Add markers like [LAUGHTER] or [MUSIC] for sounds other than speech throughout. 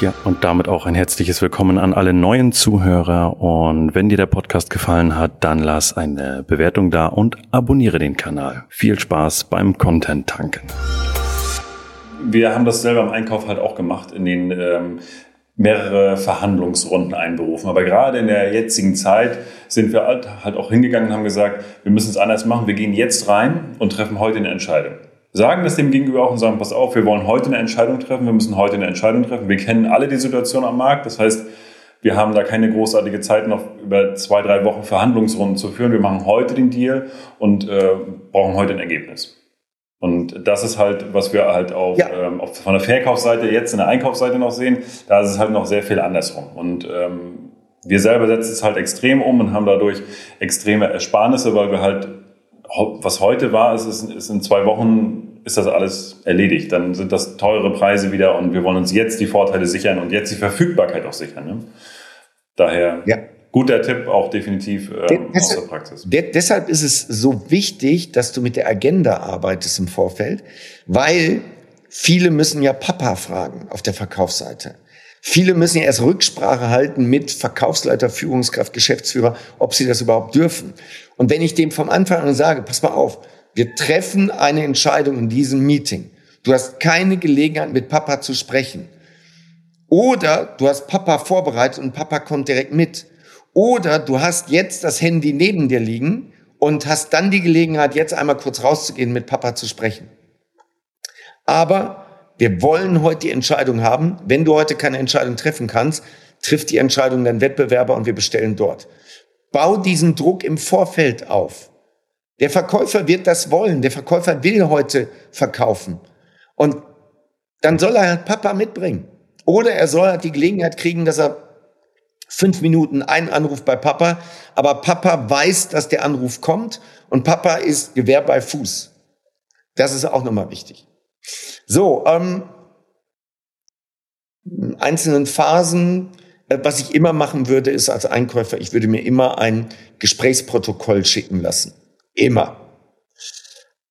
Ja, und damit auch ein herzliches Willkommen an alle neuen Zuhörer. Und wenn dir der Podcast gefallen hat, dann lass eine Bewertung da und abonniere den Kanal. Viel Spaß beim Content tanken. Wir haben das selber im Einkauf halt auch gemacht, in den ähm, mehrere Verhandlungsrunden einberufen. Aber gerade in der jetzigen Zeit sind wir halt, halt auch hingegangen und haben gesagt, wir müssen es anders machen. Wir gehen jetzt rein und treffen heute eine Entscheidung sagen das dem Gegenüber auch und sagen, pass auf, wir wollen heute eine Entscheidung treffen, wir müssen heute eine Entscheidung treffen. Wir kennen alle die Situation am Markt. Das heißt, wir haben da keine großartige Zeit, noch über zwei, drei Wochen Verhandlungsrunden zu führen. Wir machen heute den Deal und äh, brauchen heute ein Ergebnis. Und das ist halt, was wir halt auf, ja. ähm, auf, von der Verkaufsseite jetzt in der Einkaufsseite noch sehen. Da ist es halt noch sehr viel andersrum. Und ähm, wir selber setzen es halt extrem um und haben dadurch extreme Ersparnisse, weil wir halt was heute war, ist, ist in zwei Wochen ist das alles erledigt. Dann sind das teure Preise wieder und wir wollen uns jetzt die Vorteile sichern und jetzt die Verfügbarkeit auch sichern. Ne? Daher ja. guter Tipp auch definitiv äh, aus der Praxis. De deshalb ist es so wichtig, dass du mit der Agenda arbeitest im Vorfeld, weil viele müssen ja Papa fragen auf der Verkaufsseite. Viele müssen ja erst Rücksprache halten mit Verkaufsleiter, Führungskraft, Geschäftsführer, ob sie das überhaupt dürfen. Und wenn ich dem vom Anfang an sage, pass mal auf, wir treffen eine Entscheidung in diesem Meeting. Du hast keine Gelegenheit, mit Papa zu sprechen. Oder du hast Papa vorbereitet und Papa kommt direkt mit. Oder du hast jetzt das Handy neben dir liegen und hast dann die Gelegenheit, jetzt einmal kurz rauszugehen, mit Papa zu sprechen. Aber wir wollen heute die Entscheidung haben. Wenn du heute keine Entscheidung treffen kannst, trifft die Entscheidung dein Wettbewerber und wir bestellen dort. Bau diesen Druck im Vorfeld auf. Der Verkäufer wird das wollen. Der Verkäufer will heute verkaufen. Und dann soll er halt Papa mitbringen. Oder er soll halt die Gelegenheit kriegen, dass er fünf Minuten einen Anruf bei Papa, aber Papa weiß, dass der Anruf kommt und Papa ist Gewehr bei Fuß. Das ist auch nochmal wichtig. So, ähm, einzelnen Phasen, äh, was ich immer machen würde, ist als Einkäufer, ich würde mir immer ein Gesprächsprotokoll schicken lassen. Immer.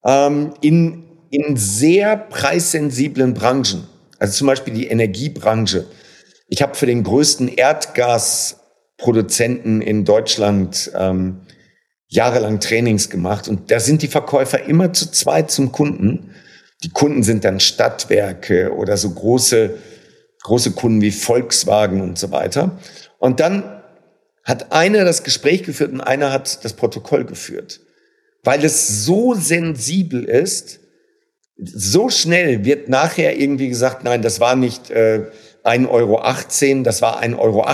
Ähm, in, in sehr preissensiblen Branchen, also zum Beispiel die Energiebranche. Ich habe für den größten Erdgasproduzenten in Deutschland ähm, jahrelang Trainings gemacht und da sind die Verkäufer immer zu zweit zum Kunden die Kunden sind dann Stadtwerke oder so große, große Kunden wie Volkswagen und so weiter. Und dann hat einer das Gespräch geführt und einer hat das Protokoll geführt. Weil es so sensibel ist, so schnell wird nachher irgendwie gesagt, nein, das war nicht äh, 1,18 Euro, das war 1,80 Euro.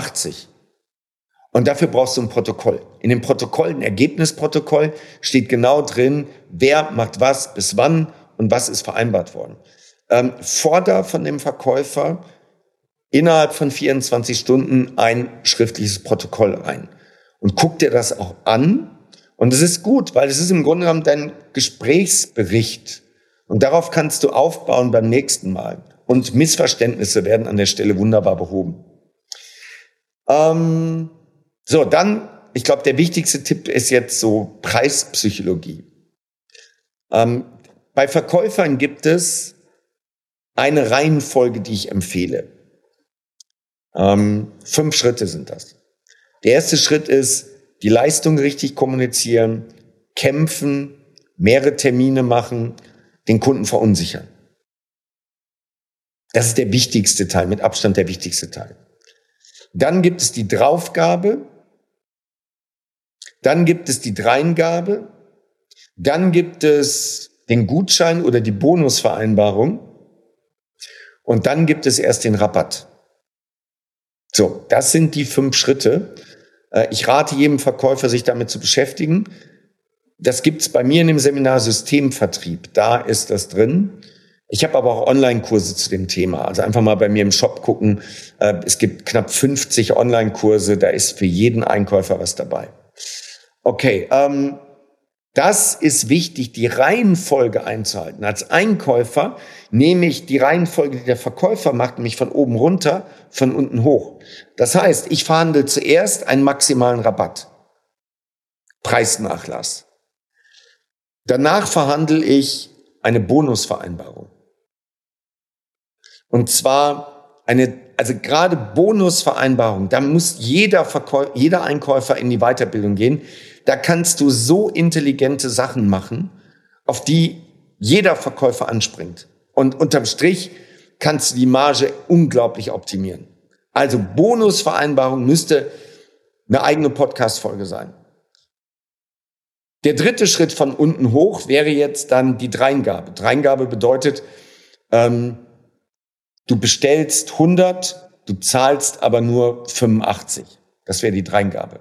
Und dafür brauchst du ein Protokoll. In dem Protokoll, ein Ergebnisprotokoll, steht genau drin, wer macht was bis wann und was ist vereinbart worden. Ähm, forder von dem Verkäufer innerhalb von 24 Stunden ein schriftliches Protokoll ein und guck dir das auch an. Und es ist gut, weil es ist im Grunde genommen dein Gesprächsbericht. Und darauf kannst du aufbauen beim nächsten Mal. Und Missverständnisse werden an der Stelle wunderbar behoben. Ähm, so, dann, ich glaube, der wichtigste Tipp ist jetzt so Preispsychologie. Ähm, bei Verkäufern gibt es eine Reihenfolge, die ich empfehle. Ähm, fünf Schritte sind das. Der erste Schritt ist, die Leistung richtig kommunizieren, kämpfen, mehrere Termine machen, den Kunden verunsichern. Das ist der wichtigste Teil, mit Abstand der wichtigste Teil. Dann gibt es die Draufgabe, dann gibt es die Dreingabe, dann gibt es den Gutschein oder die Bonusvereinbarung und dann gibt es erst den Rabatt. So, das sind die fünf Schritte. Äh, ich rate jedem Verkäufer, sich damit zu beschäftigen. Das gibt's bei mir in dem Seminar Systemvertrieb. Da ist das drin. Ich habe aber auch Online-Kurse zu dem Thema. Also einfach mal bei mir im Shop gucken. Äh, es gibt knapp 50 Online-Kurse. Da ist für jeden Einkäufer was dabei. Okay, ähm, das ist wichtig, die Reihenfolge einzuhalten. Als Einkäufer nehme ich die Reihenfolge, die der Verkäufer macht, nämlich von oben runter, von unten hoch. Das heißt, ich verhandle zuerst einen maximalen Rabatt. Preisnachlass. Danach verhandle ich eine Bonusvereinbarung. Und zwar eine also gerade Bonusvereinbarung, da muss jeder, Verkäu jeder Einkäufer in die Weiterbildung gehen. Da kannst du so intelligente Sachen machen, auf die jeder Verkäufer anspringt. Und unterm Strich kannst du die Marge unglaublich optimieren. Also Bonusvereinbarung müsste eine eigene Podcast-Folge sein. Der dritte Schritt von unten hoch wäre jetzt dann die Dreingabe. Dreingabe bedeutet, ähm, du bestellst 100, du zahlst aber nur 85. Das wäre die Dreingabe.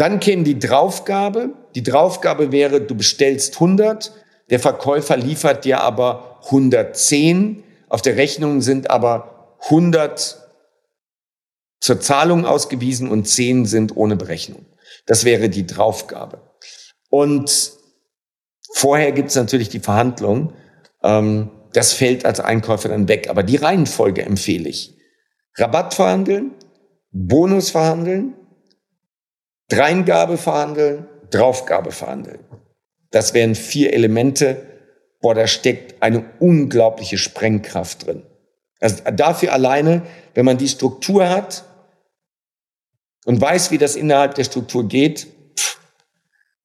Dann käme die Draufgabe. Die Draufgabe wäre, du bestellst 100, der Verkäufer liefert dir aber 110. Auf der Rechnung sind aber 100 zur Zahlung ausgewiesen und 10 sind ohne Berechnung. Das wäre die Draufgabe. Und vorher gibt es natürlich die Verhandlung. Ähm, das fällt als Einkäufer dann weg. Aber die Reihenfolge empfehle ich. Rabatt verhandeln, Bonus verhandeln, Dreingabe verhandeln, Draufgabe verhandeln. Das wären vier Elemente. Boah, da steckt eine unglaubliche Sprengkraft drin. Also dafür alleine, wenn man die Struktur hat und weiß, wie das innerhalb der Struktur geht,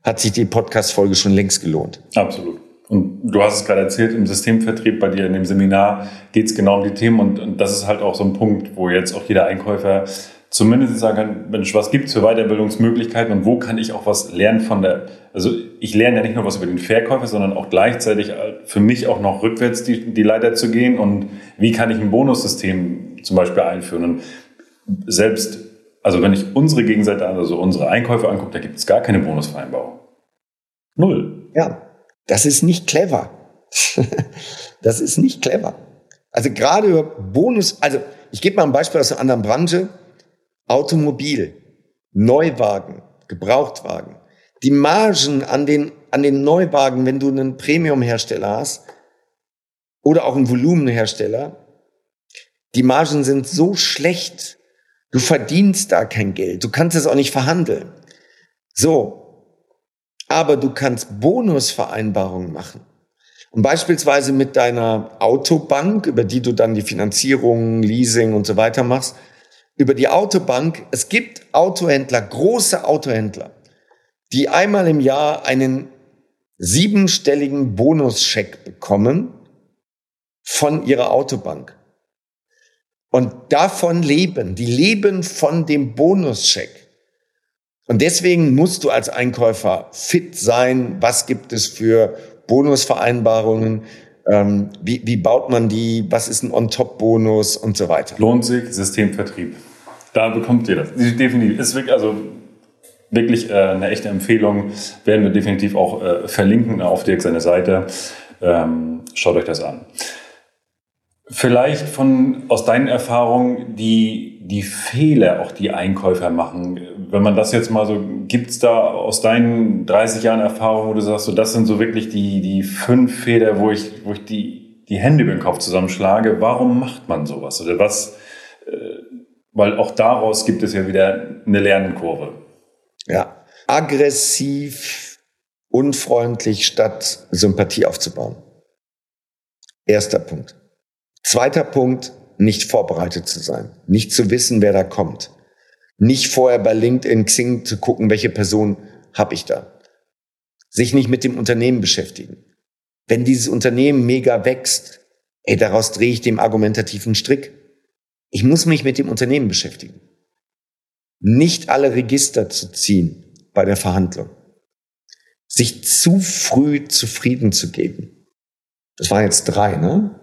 hat sich die Podcast-Folge schon längst gelohnt. Absolut. Und du hast es gerade erzählt, im Systemvertrieb bei dir in dem Seminar geht es genau um die Themen und, und, das ist halt auch so ein Punkt, wo jetzt auch jeder Einkäufer zumindest sagen kann, Mensch, was gibt es für Weiterbildungsmöglichkeiten und wo kann ich auch was lernen von der, also ich lerne ja nicht nur was über den Verkäufer, sondern auch gleichzeitig für mich auch noch rückwärts die, die Leiter zu gehen und wie kann ich ein Bonussystem zum Beispiel einführen und selbst, also wenn ich unsere Gegenseite, also unsere Einkäufer angucke, da gibt es gar keine Bonusvereinbarung. Null. Ja, das ist nicht clever. [LAUGHS] das ist nicht clever. Also gerade über Bonus, also ich gebe mal ein Beispiel aus einer anderen Branche. Automobil, Neuwagen, Gebrauchtwagen. Die Margen an den, an den Neuwagen, wenn du einen Premium-Hersteller hast oder auch einen Volumenhersteller, die Margen sind so schlecht. Du verdienst da kein Geld. Du kannst es auch nicht verhandeln. So. Aber du kannst Bonusvereinbarungen machen. Und beispielsweise mit deiner Autobank, über die du dann die Finanzierung, Leasing und so weiter machst, über die Autobank. Es gibt Autohändler, große Autohändler, die einmal im Jahr einen siebenstelligen Bonuscheck bekommen von ihrer Autobank. Und davon leben. Die leben von dem Bonuscheck. Und deswegen musst du als Einkäufer fit sein. Was gibt es für Bonusvereinbarungen? Ähm, wie, wie baut man die? Was ist ein On-Top-Bonus und so weiter? Lohnt sich Systemvertrieb. Da bekommt ihr das. Definitiv. Ist wirklich, also wirklich äh, eine echte Empfehlung. Werden wir definitiv auch äh, verlinken auf Dirk seine Seite. Ähm, schaut euch das an. Vielleicht von aus deinen Erfahrungen die, die Fehler, auch die Einkäufer machen. Wenn man das jetzt mal so, gibt es da aus deinen 30 Jahren Erfahrung, wo du sagst, so, das sind so wirklich die, die fünf Fehler, wo ich, wo ich die, die Hände über den Kopf zusammenschlage. Warum macht man sowas? Oder was, äh, weil auch daraus gibt es ja wieder eine Lernkurve. Ja, aggressiv, unfreundlich statt Sympathie aufzubauen. Erster Punkt. Zweiter Punkt, nicht vorbereitet zu sein, nicht zu wissen, wer da kommt, nicht vorher bei LinkedIn, Xing zu gucken, welche Person habe ich da, sich nicht mit dem Unternehmen beschäftigen. Wenn dieses Unternehmen mega wächst, ey, daraus drehe ich dem argumentativen Strick. Ich muss mich mit dem Unternehmen beschäftigen. Nicht alle Register zu ziehen bei der Verhandlung. Sich zu früh zufrieden zu geben. Das waren jetzt drei, ne?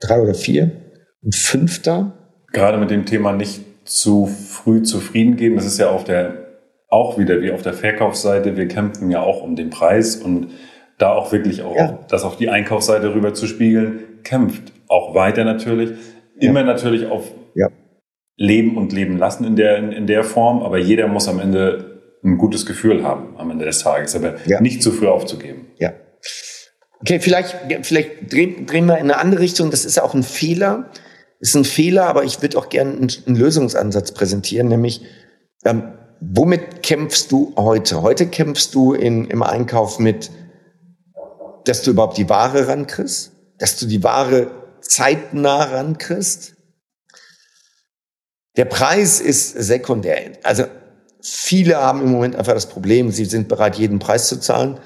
drei oder vier. Und fünfter. Gerade mit dem Thema nicht zu früh zufrieden geben. Das ist ja auf der, auch wieder wie auf der Verkaufsseite. Wir kämpfen ja auch um den Preis und da auch wirklich auch ja. das auf die Einkaufsseite rüber zu spiegeln, kämpft auch weiter natürlich. Immer ja. natürlich auf ja. Leben und Leben lassen in der, in, in, der Form, aber jeder muss am Ende ein gutes Gefühl haben am Ende des Tages, aber nicht zu früh aufzugeben. Ja. Okay, vielleicht, vielleicht drehen, drehen wir in eine andere Richtung. Das ist ja auch ein Fehler. Ist ein Fehler, aber ich würde auch gerne einen, einen, Lösungsansatz präsentieren, nämlich ähm, womit kämpfst du heute? Heute kämpfst du in, im Einkauf mit, dass du überhaupt die Ware rankriegst, dass du die Ware zeitnah rankriegst, Der Preis ist sekundär. Also viele haben im Moment einfach das Problem, sie sind bereit, jeden Preis zu zahlen,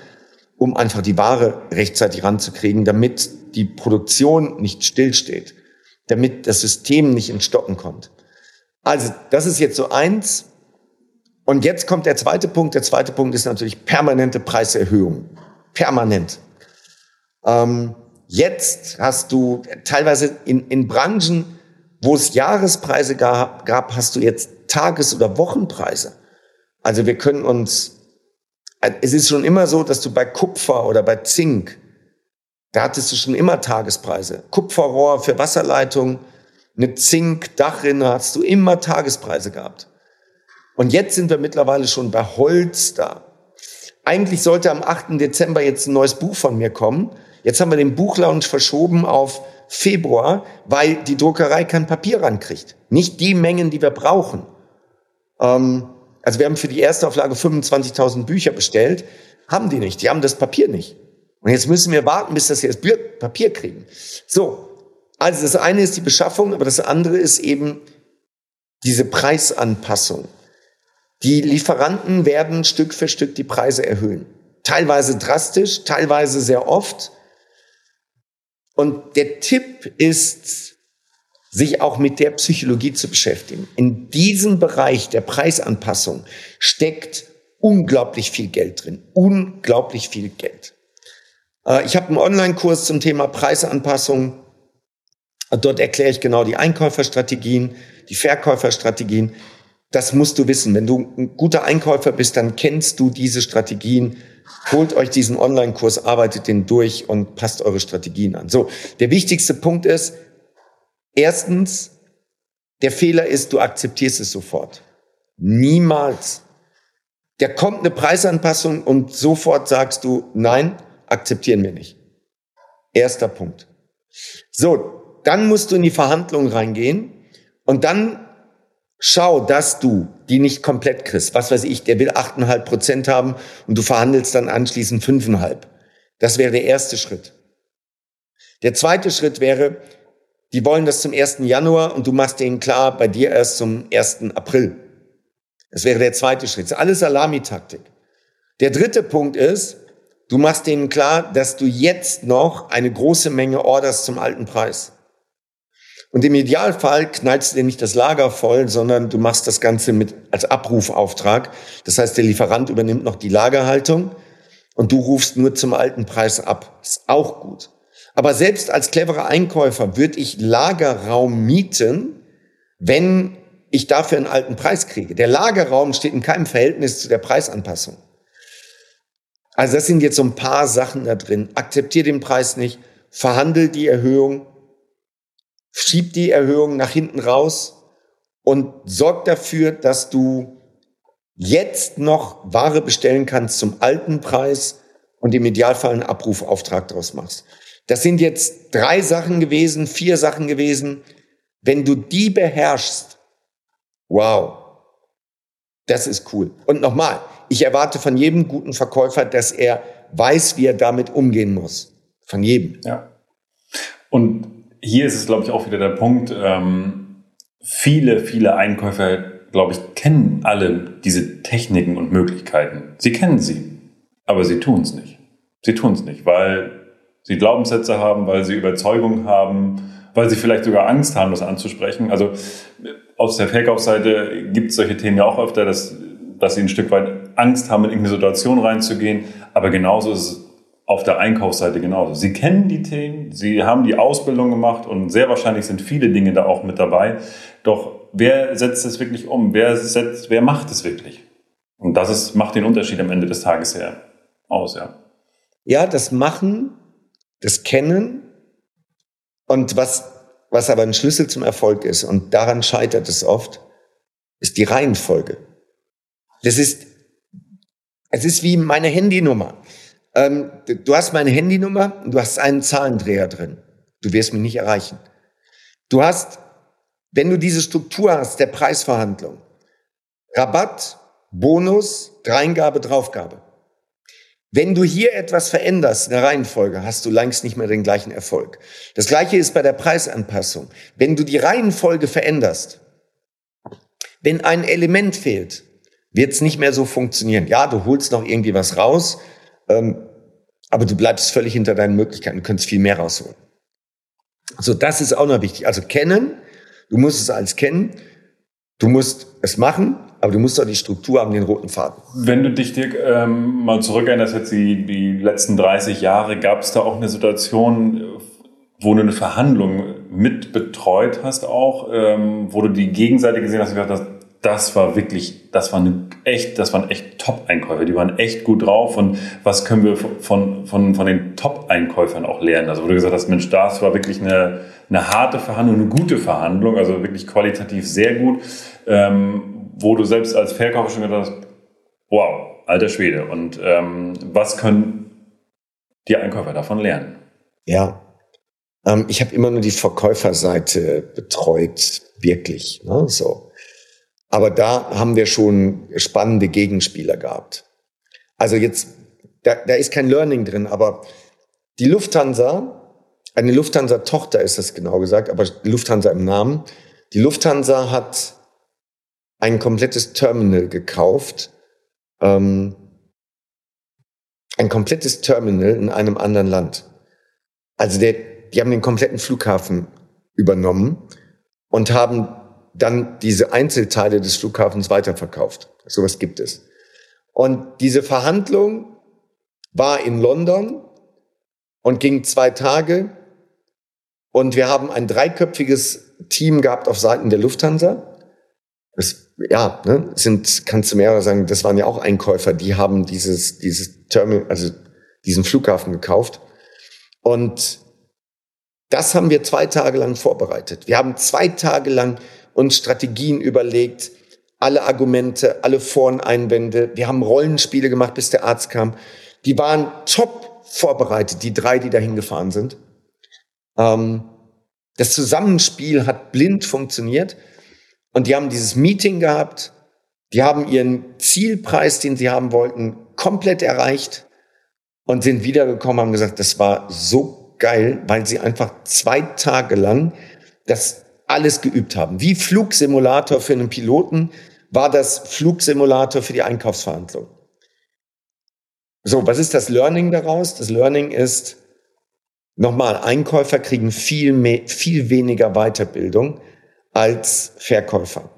um einfach die Ware rechtzeitig ranzukriegen, damit die Produktion nicht stillsteht, damit das System nicht ins Stocken kommt. Also das ist jetzt so eins. Und jetzt kommt der zweite Punkt. Der zweite Punkt ist natürlich permanente Preiserhöhung. Permanent. Ähm, jetzt hast du teilweise in, in Branchen, wo es Jahrespreise gab, gab, hast du jetzt Tages- oder Wochenpreise. Also wir können uns, es ist schon immer so, dass du bei Kupfer oder bei Zink, da hattest du schon immer Tagespreise. Kupferrohr für Wasserleitung, eine Zink-Dachrinne hast du immer Tagespreise gehabt. Und jetzt sind wir mittlerweile schon bei Holz da. Eigentlich sollte am 8. Dezember jetzt ein neues Buch von mir kommen. Jetzt haben wir den Buchlaunch verschoben auf Februar, weil die Druckerei kein Papier rankriegt. Nicht die Mengen, die wir brauchen. Ähm, also wir haben für die erste Auflage 25.000 Bücher bestellt, haben die nicht, die haben das Papier nicht. Und jetzt müssen wir warten, bis das jetzt Papier kriegen. So, also das eine ist die Beschaffung, aber das andere ist eben diese Preisanpassung. Die Lieferanten werden Stück für Stück die Preise erhöhen. Teilweise drastisch, teilweise sehr oft. Und der Tipp ist, sich auch mit der Psychologie zu beschäftigen. In diesem Bereich der Preisanpassung steckt unglaublich viel Geld drin. Unglaublich viel Geld. Äh, ich habe einen Online-Kurs zum Thema Preisanpassung. Dort erkläre ich genau die Einkäuferstrategien, die Verkäuferstrategien. Das musst du wissen. Wenn du ein guter Einkäufer bist, dann kennst du diese Strategien holt euch diesen Online-Kurs, arbeitet den durch und passt eure Strategien an. So, der wichtigste Punkt ist, erstens, der Fehler ist, du akzeptierst es sofort. Niemals. Da kommt eine Preisanpassung und sofort sagst du, nein, akzeptieren wir nicht. Erster Punkt. So, dann musst du in die Verhandlungen reingehen und dann schau, dass du die nicht komplett kriegst. Was weiß ich, der will 8,5 Prozent haben und du verhandelst dann anschließend 5,5. Das wäre der erste Schritt. Der zweite Schritt wäre, die wollen das zum 1. Januar und du machst denen klar, bei dir erst zum 1. April. Das wäre der zweite Schritt. Das ist alles Salamitaktik. Der dritte Punkt ist, du machst denen klar, dass du jetzt noch eine große Menge Orders zum alten Preis. Und im Idealfall knallst du dir nicht das Lager voll, sondern du machst das Ganze mit als Abrufauftrag. Das heißt, der Lieferant übernimmt noch die Lagerhaltung und du rufst nur zum alten Preis ab. Ist auch gut. Aber selbst als cleverer Einkäufer würde ich Lagerraum mieten, wenn ich dafür einen alten Preis kriege. Der Lagerraum steht in keinem Verhältnis zu der Preisanpassung. Also das sind jetzt so ein paar Sachen da drin. Akzeptier den Preis nicht, verhandel die Erhöhung, schieb die Erhöhung nach hinten raus und sorg dafür, dass du jetzt noch Ware bestellen kannst zum alten Preis und im Idealfall einen Abrufauftrag daraus machst. Das sind jetzt drei Sachen gewesen, vier Sachen gewesen. Wenn du die beherrschst, wow, das ist cool. Und nochmal, ich erwarte von jedem guten Verkäufer, dass er weiß, wie er damit umgehen muss. Von jedem. Ja. Und hier ist es, glaube ich, auch wieder der Punkt, ähm, viele, viele Einkäufer, glaube ich, kennen alle diese Techniken und Möglichkeiten. Sie kennen sie, aber sie tun es nicht. Sie tun es nicht, weil sie Glaubenssätze haben, weil sie Überzeugungen haben, weil sie vielleicht sogar Angst haben, das anzusprechen. Also aus der Verkaufsseite gibt es solche Themen ja auch öfter, dass, dass sie ein Stück weit Angst haben, in irgendeine Situation reinzugehen. Aber genauso ist es auf der Einkaufsseite genauso. Sie kennen die Themen, Sie haben die Ausbildung gemacht und sehr wahrscheinlich sind viele Dinge da auch mit dabei. Doch wer setzt es wirklich um? Wer, setzt, wer macht es wirklich? Und das ist, macht den Unterschied am Ende des Tages her aus, ja. Ja, das Machen, das Kennen und was, was aber ein Schlüssel zum Erfolg ist und daran scheitert es oft, ist die Reihenfolge. Das ist, es ist wie meine Handynummer. Ähm, du hast meine Handynummer und du hast einen Zahlendreher drin. Du wirst mich nicht erreichen. Du hast, wenn du diese Struktur hast der Preisverhandlung, Rabatt, Bonus, Dreingabe, Draufgabe. Wenn du hier etwas veränderst in der Reihenfolge, hast du längst nicht mehr den gleichen Erfolg. Das gleiche ist bei der Preisanpassung. Wenn du die Reihenfolge veränderst, Wenn ein Element fehlt, wird es nicht mehr so funktionieren. Ja, du holst noch irgendwie was raus, ähm, aber du bleibst völlig hinter deinen Möglichkeiten, du könntest viel mehr rausholen. So, das ist auch noch wichtig. Also kennen, du musst es als kennen, du musst es machen, aber du musst auch die Struktur haben, den roten Faden. Wenn du dich Dirk, ähm, mal zurückerinnerst, jetzt die, die letzten 30 Jahre, gab es da auch eine Situation, wo du eine Verhandlung mit betreut hast auch, ähm, wo du die Gegenseite gesehen hast und gesagt hast, das war wirklich, das war eine echt, das waren echt Top-Einkäufer, die waren echt gut drauf und was können wir von, von, von den Top-Einkäufern auch lernen? Also wo du gesagt hast, Mensch, das war wirklich eine, eine harte Verhandlung, eine gute Verhandlung, also wirklich qualitativ sehr gut, ähm, wo du selbst als Verkäufer schon gedacht hast, wow, alter Schwede und ähm, was können die Einkäufer davon lernen? Ja, ähm, ich habe immer nur die Verkäuferseite betreut, wirklich, ne, so. Aber da haben wir schon spannende Gegenspieler gehabt. Also jetzt, da, da ist kein Learning drin, aber die Lufthansa, eine Lufthansa-Tochter ist das genau gesagt, aber Lufthansa im Namen. Die Lufthansa hat ein komplettes Terminal gekauft, ähm, ein komplettes Terminal in einem anderen Land. Also der, die haben den kompletten Flughafen übernommen und haben dann diese Einzelteile des Flughafens weiterverkauft. Sowas gibt es. Und diese Verhandlung war in London und ging zwei Tage. Und wir haben ein dreiköpfiges Team gehabt auf Seiten der Lufthansa. Das, ja, ne, sind, kannst du mehrere sagen, das waren ja auch Einkäufer, die haben dieses, dieses Terminal, also diesen Flughafen gekauft. Und das haben wir zwei Tage lang vorbereitet. Wir haben zwei Tage lang uns Strategien überlegt, alle Argumente, alle Vor- und Einwände. Wir haben Rollenspiele gemacht, bis der Arzt kam. Die waren top vorbereitet, die drei, die dahin gefahren sind. Ähm, das Zusammenspiel hat blind funktioniert und die haben dieses Meeting gehabt. Die haben ihren Zielpreis, den sie haben wollten, komplett erreicht und sind wiedergekommen, haben gesagt, das war so geil, weil sie einfach zwei Tage lang das alles geübt haben. Wie Flugsimulator für einen Piloten war das Flugsimulator für die Einkaufsverhandlung. So, was ist das Learning daraus? Das Learning ist, nochmal, Einkäufer kriegen viel, mehr, viel weniger Weiterbildung als Verkäufer.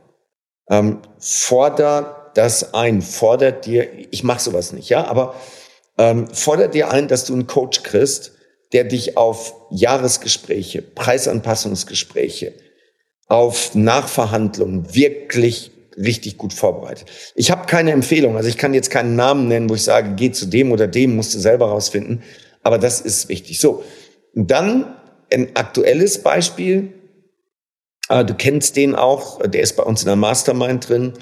Ähm, forder das ein, fordert dir, ich mache sowas nicht, ja, aber ähm, fordert dir ein, dass du einen Coach kriegst, der dich auf Jahresgespräche, Preisanpassungsgespräche, auf Nachverhandlungen wirklich richtig gut vorbereitet. Ich habe keine Empfehlung, also ich kann jetzt keinen Namen nennen, wo ich sage, geh zu dem oder dem, musst du selber rausfinden, aber das ist wichtig. So, dann ein aktuelles Beispiel, äh, du kennst den auch, der ist bei uns in der Mastermind drin,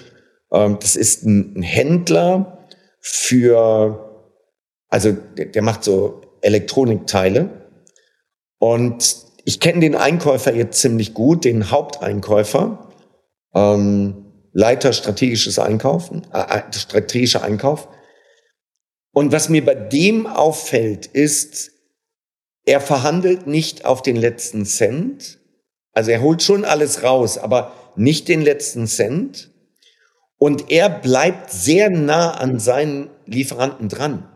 ähm, das ist ein Händler für, also der macht so Elektronikteile. Und ich kenne den Einkäufer jetzt ziemlich gut, den Haupteinkäufer, ähm, Leiter strategisches Einkaufen, äh, äh, strategischer Einkauf. Und was mir bei dem auffällt, ist, er verhandelt nicht auf den letzten Cent. Also er holt schon alles raus, aber nicht den letzten Cent. Und er bleibt sehr nah an seinen Lieferanten dran.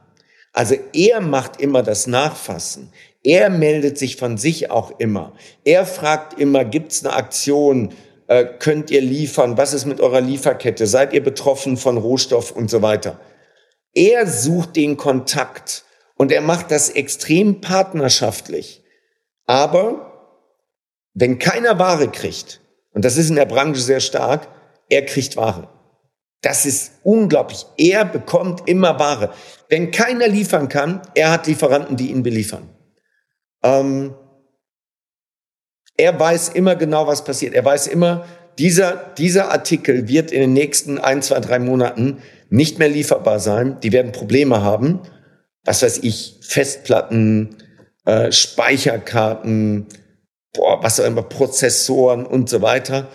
Also er macht immer das Nachfassen. Er meldet sich von sich auch immer. Er fragt immer, gibt's eine Aktion? Äh, könnt ihr liefern? Was ist mit eurer Lieferkette? Seid ihr betroffen von Rohstoff und so weiter? Er sucht den Kontakt und er macht das extrem partnerschaftlich. Aber wenn keiner Ware kriegt, und das ist in der Branche sehr stark, er kriegt Ware. Das ist unglaublich. Er bekommt immer Ware. Wenn keiner liefern kann, er hat Lieferanten, die ihn beliefern. Ähm, er weiß immer genau, was passiert. Er weiß immer, dieser, dieser Artikel wird in den nächsten ein, zwei, drei Monaten nicht mehr lieferbar sein. Die werden Probleme haben. Was weiß ich, Festplatten, äh, Speicherkarten, boah, was auch immer, Prozessoren und so weiter.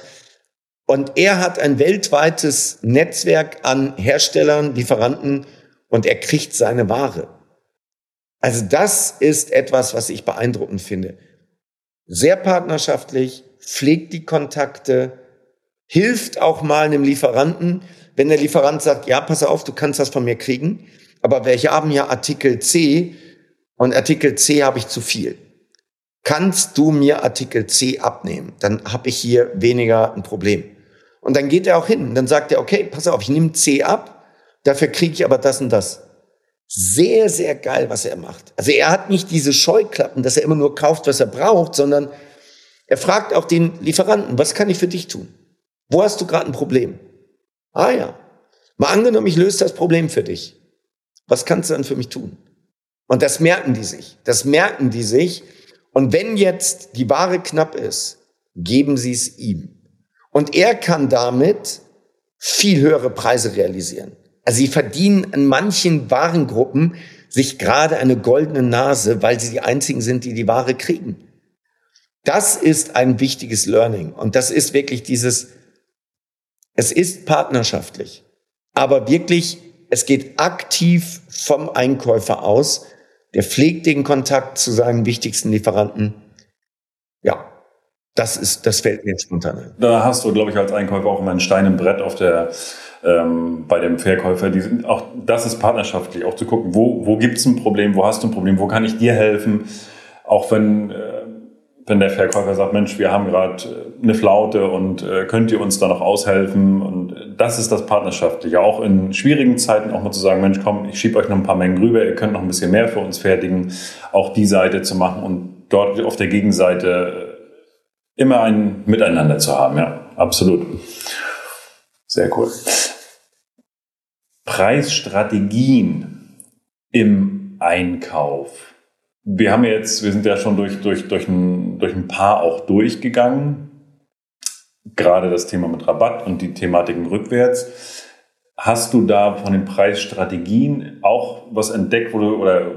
Und er hat ein weltweites Netzwerk an Herstellern, Lieferanten und er kriegt seine Ware. Also das ist etwas, was ich beeindruckend finde. Sehr partnerschaftlich, pflegt die Kontakte, hilft auch mal einem Lieferanten, wenn der Lieferant sagt, ja, pass auf, du kannst das von mir kriegen, aber wir haben ja Artikel C und Artikel C habe ich zu viel. Kannst du mir Artikel C abnehmen? Dann habe ich hier weniger ein Problem. Und dann geht er auch hin. Dann sagt er, okay, pass auf, ich nehme C ab, dafür kriege ich aber das und das. Sehr, sehr geil, was er macht. Also er hat nicht diese Scheuklappen, dass er immer nur kauft, was er braucht, sondern er fragt auch den Lieferanten, was kann ich für dich tun? Wo hast du gerade ein Problem? Ah ja, mal angenommen, ich löse das Problem für dich. Was kannst du dann für mich tun? Und das merken die sich. Das merken die sich. Und wenn jetzt die Ware knapp ist, geben sie es ihm. Und er kann damit viel höhere Preise realisieren. Also sie verdienen an manchen Warengruppen sich gerade eine goldene Nase, weil sie die einzigen sind, die die Ware kriegen. Das ist ein wichtiges Learning. Und das ist wirklich dieses, es ist partnerschaftlich, aber wirklich, es geht aktiv vom Einkäufer aus. Der pflegt den Kontakt zu seinen wichtigsten Lieferanten. Ja, das ist, das fällt mir spontan ein. Da hast du, glaube ich, als Einkäufer auch immer ein Stein im Brett auf der, ähm, bei dem Verkäufer. Die sind auch, das ist partnerschaftlich, auch zu gucken, wo, wo gibt es ein Problem, wo hast du ein Problem, wo kann ich dir helfen? Auch wenn, äh, wenn der Verkäufer sagt, Mensch, wir haben gerade äh, eine Flaute und äh, könnt ihr uns da noch aushelfen? Und das ist das Partnerschaftliche. Auch in schwierigen Zeiten auch mal zu sagen, Mensch, komm, ich schiebe euch noch ein paar Mengen rüber, ihr könnt noch ein bisschen mehr für uns fertigen. Auch die Seite zu machen und dort auf der Gegenseite immer ein Miteinander zu haben, ja, absolut. Sehr cool. Preisstrategien im Einkauf. Wir haben jetzt, wir sind ja schon durch, durch, durch, ein, durch ein paar auch durchgegangen. Gerade das Thema mit Rabatt und die Thematiken rückwärts. Hast du da von den Preisstrategien auch was entdeckt, wo du, oder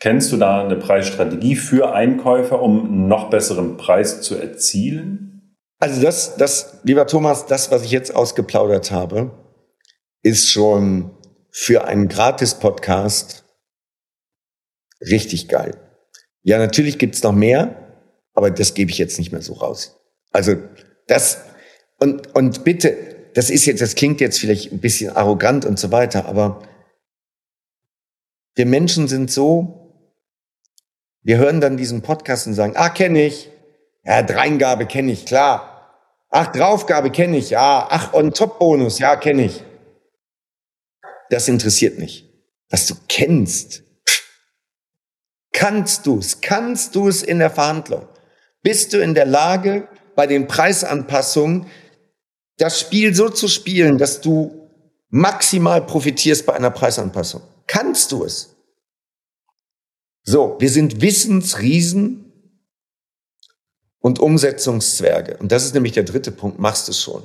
Kennst du da eine Preisstrategie für Einkäufer, um einen noch besseren Preis zu erzielen? Also das, das, lieber Thomas, das, was ich jetzt ausgeplaudert habe, ist schon für einen Gratis-Podcast richtig geil. Ja, natürlich gibt's noch mehr, aber das gebe ich jetzt nicht mehr so raus. Also das und und bitte, das ist jetzt, das klingt jetzt vielleicht ein bisschen arrogant und so weiter, aber wir Menschen sind so wir hören dann diesen Podcast und sagen, ah, kenne ich. Ja, Dreingabe kenne ich, klar. Ach, Draufgabe kenne ich, ja. Ach, on top Bonus, ja, kenne ich. Das interessiert mich. Was du kennst. Kannst du es? Kannst du es in der Verhandlung? Bist du in der Lage, bei den Preisanpassungen das Spiel so zu spielen, dass du maximal profitierst bei einer Preisanpassung? Kannst du es? So, wir sind Wissensriesen und Umsetzungszwerge. Und das ist nämlich der dritte Punkt, machst du es schon.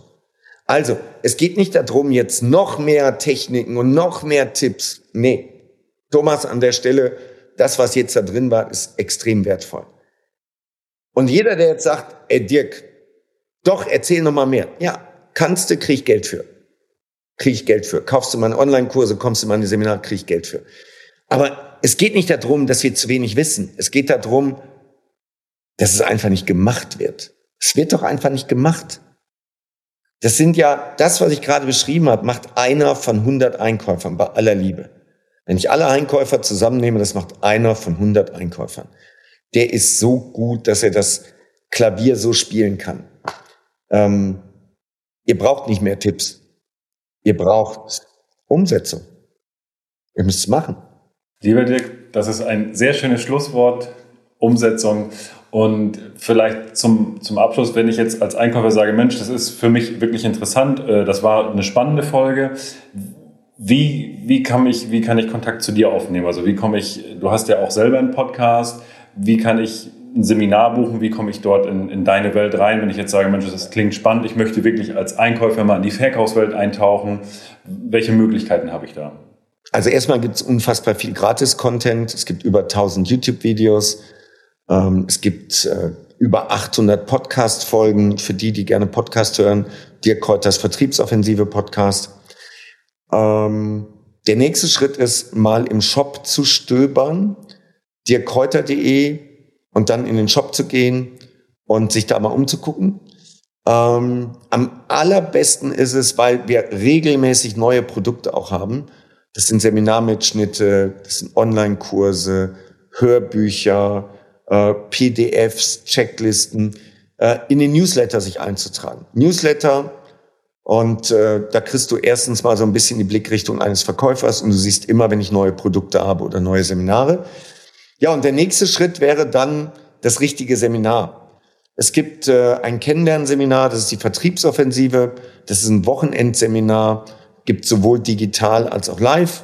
Also, es geht nicht darum, jetzt noch mehr Techniken und noch mehr Tipps. Nee, Thomas an der Stelle, das, was jetzt da drin war, ist extrem wertvoll. Und jeder, der jetzt sagt, ey Dirk, doch, erzähl noch mal mehr. Ja, kannst du, krieg Geld für. Krieg ich Geld für. Kaufst du meine Online-Kurse, kommst du in meine Seminare, krieg ich Geld für. Aber es geht nicht darum, dass wir zu wenig wissen. Es geht darum, dass es einfach nicht gemacht wird. Es wird doch einfach nicht gemacht. Das sind ja, das, was ich gerade beschrieben habe, macht einer von 100 Einkäufern bei aller Liebe. Wenn ich alle Einkäufer zusammennehme, das macht einer von 100 Einkäufern. Der ist so gut, dass er das Klavier so spielen kann. Ähm, ihr braucht nicht mehr Tipps. Ihr braucht Umsetzung. Ihr müsst es machen. Lieber Dirk, das ist ein sehr schönes Schlusswort, Umsetzung. Und vielleicht zum, zum Abschluss, wenn ich jetzt als Einkäufer sage, Mensch, das ist für mich wirklich interessant, äh, das war eine spannende Folge. Wie, wie, kann ich, wie kann ich Kontakt zu dir aufnehmen? Also wie komme ich, du hast ja auch selber einen Podcast, wie kann ich ein Seminar buchen, wie komme ich dort in, in deine Welt rein, wenn ich jetzt sage, Mensch, das klingt spannend, ich möchte wirklich als Einkäufer mal in die Verkaufswelt eintauchen. Welche Möglichkeiten habe ich da? Also erstmal gibt es unfassbar viel Gratis-Content. Es gibt über 1000 YouTube-Videos. Ähm, es gibt äh, über 800 Podcast-Folgen für die, die gerne Podcast hören. Dirk Kräuters Vertriebsoffensive Podcast. Ähm, der nächste Schritt ist, mal im Shop zu stöbern, dirkkräuter.de und dann in den Shop zu gehen und sich da mal umzugucken. Ähm, am allerbesten ist es, weil wir regelmäßig neue Produkte auch haben. Das sind Seminarmitschnitte, das sind Online-Kurse, Hörbücher, äh, PDFs, Checklisten, äh, in den Newsletter sich einzutragen. Newsletter und äh, da kriegst du erstens mal so ein bisschen die Blickrichtung eines Verkäufers und du siehst immer, wenn ich neue Produkte habe oder neue Seminare. Ja, und der nächste Schritt wäre dann das richtige Seminar. Es gibt äh, ein Kennenlernseminar, das ist die Vertriebsoffensive. Das ist ein Wochenendseminar, gibt sowohl digital als auch live.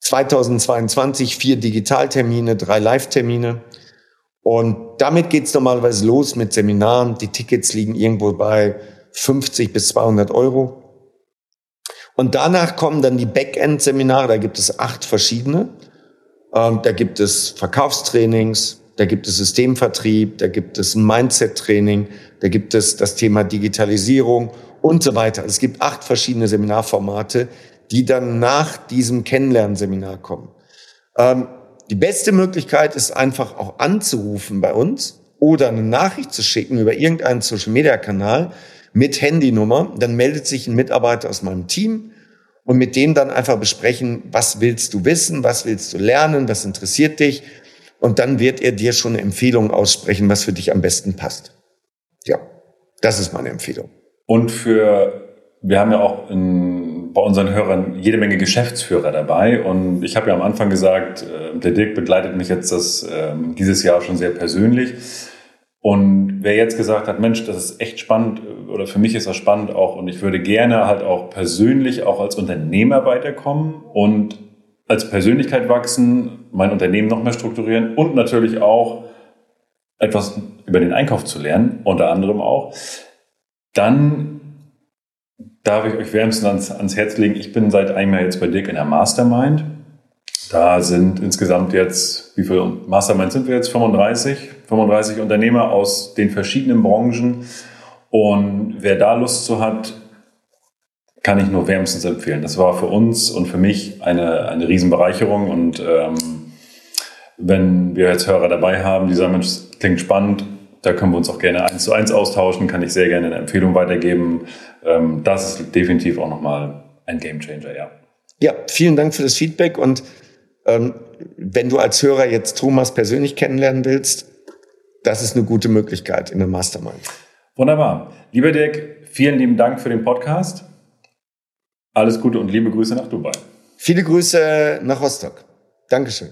2022 vier Digitaltermine, drei Live-Termine. Und damit geht's normalerweise los mit Seminaren. Die Tickets liegen irgendwo bei 50 bis 200 Euro. Und danach kommen dann die Backend-Seminare. Da gibt es acht verschiedene. Ähm, da gibt es Verkaufstrainings, da gibt es Systemvertrieb, da gibt es ein Mindset-Training, da gibt es das Thema Digitalisierung und so weiter. Es gibt acht verschiedene Seminarformate, die dann nach diesem Kennenlernseminar kommen. Ähm, die beste Möglichkeit ist einfach auch anzurufen bei uns oder eine Nachricht zu schicken über irgendeinen Social-Media-Kanal mit Handynummer. Dann meldet sich ein Mitarbeiter aus meinem Team und mit dem dann einfach besprechen, was willst du wissen, was willst du lernen, was interessiert dich. Und dann wird er dir schon eine Empfehlung aussprechen, was für dich am besten passt. Ja, das ist meine Empfehlung. Und für, wir haben ja auch in, bei unseren Hörern jede Menge Geschäftsführer dabei. Und ich habe ja am Anfang gesagt, äh, der Dirk begleitet mich jetzt das, äh, dieses Jahr schon sehr persönlich. Und wer jetzt gesagt hat, Mensch, das ist echt spannend oder für mich ist das spannend auch und ich würde gerne halt auch persönlich auch als Unternehmer weiterkommen und als Persönlichkeit wachsen, mein Unternehmen noch mehr strukturieren und natürlich auch etwas über den Einkauf zu lernen, unter anderem auch, dann darf ich euch wärmstens ans, ans Herz legen. Ich bin seit einem Jahr jetzt bei Dick in der Mastermind. Da sind insgesamt jetzt, wie viele Mastermind sind wir jetzt? 35? 35 Unternehmer aus den verschiedenen Branchen. Und wer da Lust zu hat, kann ich nur wärmstens empfehlen. Das war für uns und für mich eine, eine Riesenbereicherung. Und ähm, wenn wir jetzt Hörer dabei haben, die sagen, Mensch, klingt spannend, da können wir uns auch gerne eins zu eins austauschen, kann ich sehr gerne eine Empfehlung weitergeben. Ähm, das ist definitiv auch nochmal ein Gamechanger, ja. Ja, vielen Dank für das Feedback und ähm, wenn du als Hörer jetzt Thomas persönlich kennenlernen willst, das ist eine gute Möglichkeit in der Mastermind. Wunderbar. Lieber Dirk, vielen lieben Dank für den Podcast. Alles Gute und liebe Grüße nach Dubai. Viele Grüße nach Rostock. Dankeschön.